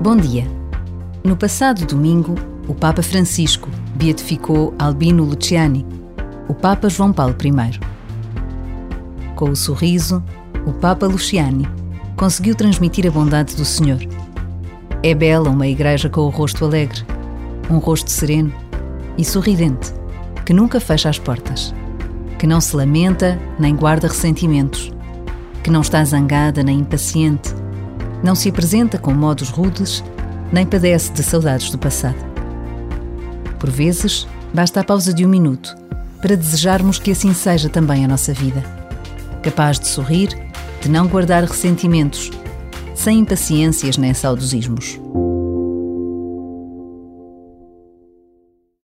Bom dia. No passado domingo, o Papa Francisco beatificou Albino Luciani, o Papa João Paulo I. Com o sorriso, o Papa Luciani conseguiu transmitir a bondade do Senhor. É bela uma igreja com o rosto alegre, um rosto sereno e sorridente, que nunca fecha as portas, que não se lamenta nem guarda ressentimentos, que não está zangada nem impaciente, não se apresenta com modos rudes, nem padece de saudades do passado. Por vezes, basta a pausa de um minuto para desejarmos que assim seja também a nossa vida. Capaz de sorrir, de não guardar ressentimentos, sem impaciências nem saudosismos.